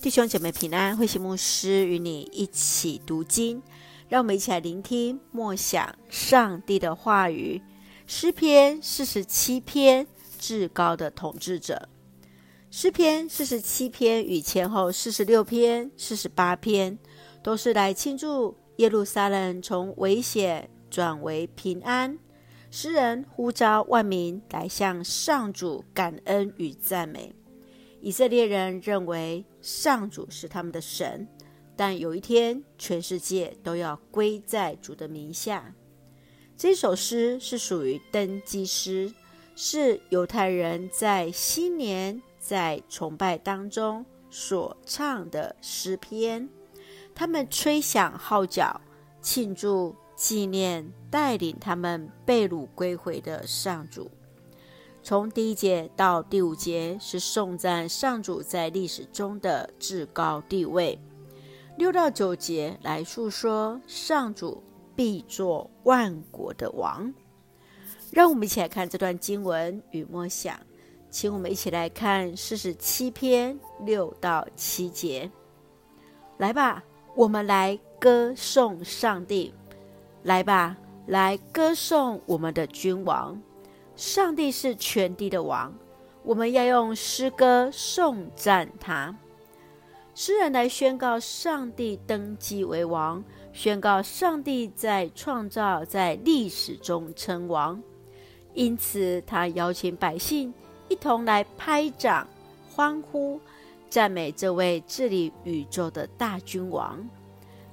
弟兄姐妹平安，慧心牧师与你一起读经，让我们一起来聆听默想上帝的话语。诗篇四十七篇，至高的统治者。诗篇四十七篇与前后四十六篇、四十八篇，都是来庆祝耶路撒冷从危险转为平安。诗人呼召万民来向上主感恩与赞美。以色列人认为上主是他们的神，但有一天，全世界都要归在主的名下。这首诗是属于登基诗，是犹太人在新年在崇拜当中所唱的诗篇。他们吹响号角，庆祝纪念带领他们被掳归回的上主。从第一节到第五节是颂赞上主在历史中的至高地位，六到九节来述说上主必作万国的王。让我们一起来看这段经文与默想，请我们一起来看四十七篇六到七节。来吧，我们来歌颂上帝；来吧，来歌颂我们的君王。上帝是全地的王，我们要用诗歌颂赞他。诗人来宣告上帝登基为王，宣告上帝在创造、在历史中称王。因此，他邀请百姓一同来拍掌、欢呼、赞美这位治理宇宙的大君王。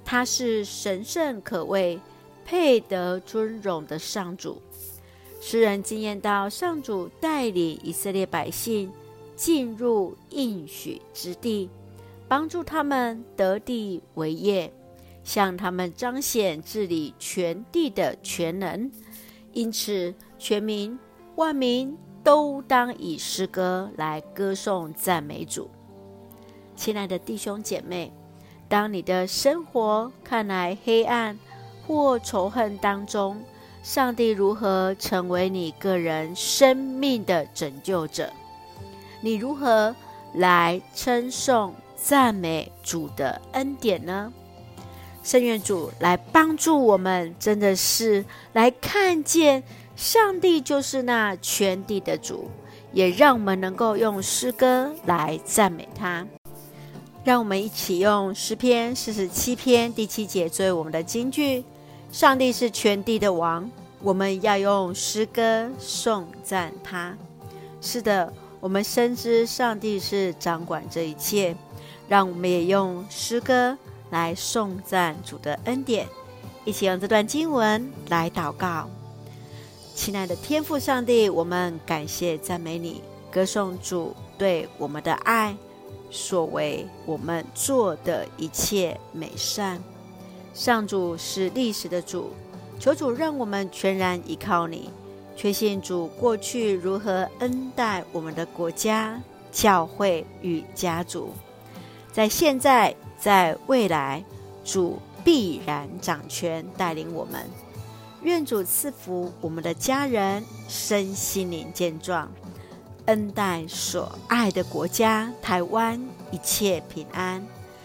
他是神圣可畏、配得尊荣的上主。诗人惊艳到上主带领以色列百姓进入应许之地，帮助他们得地为业，向他们彰显治理全地的全能。因此，全民万民都当以诗歌来歌颂赞美主。亲爱的弟兄姐妹，当你的生活看来黑暗或仇恨当中，上帝如何成为你个人生命的拯救者？你如何来称颂赞美主的恩典呢？圣愿主来帮助我们，真的是来看见上帝就是那全地的主，也让我们能够用诗歌来赞美他。让我们一起用诗篇四十七篇第七节作为我们的金句。上帝是全地的王，我们要用诗歌颂赞他。是的，我们深知上帝是掌管这一切，让我们也用诗歌来颂赞主的恩典。一起用这段经文来祷告。亲爱的天父上帝，我们感谢赞美你，歌颂主对我们的爱，所为我们做的一切美善。上主是历史的主，求主让我们全然依靠你，确信主过去如何恩待我们的国家、教会与家族，在现在、在未来，主必然掌权带领我们。愿主赐福我们的家人身心灵健壮，恩待所爱的国家台湾一切平安。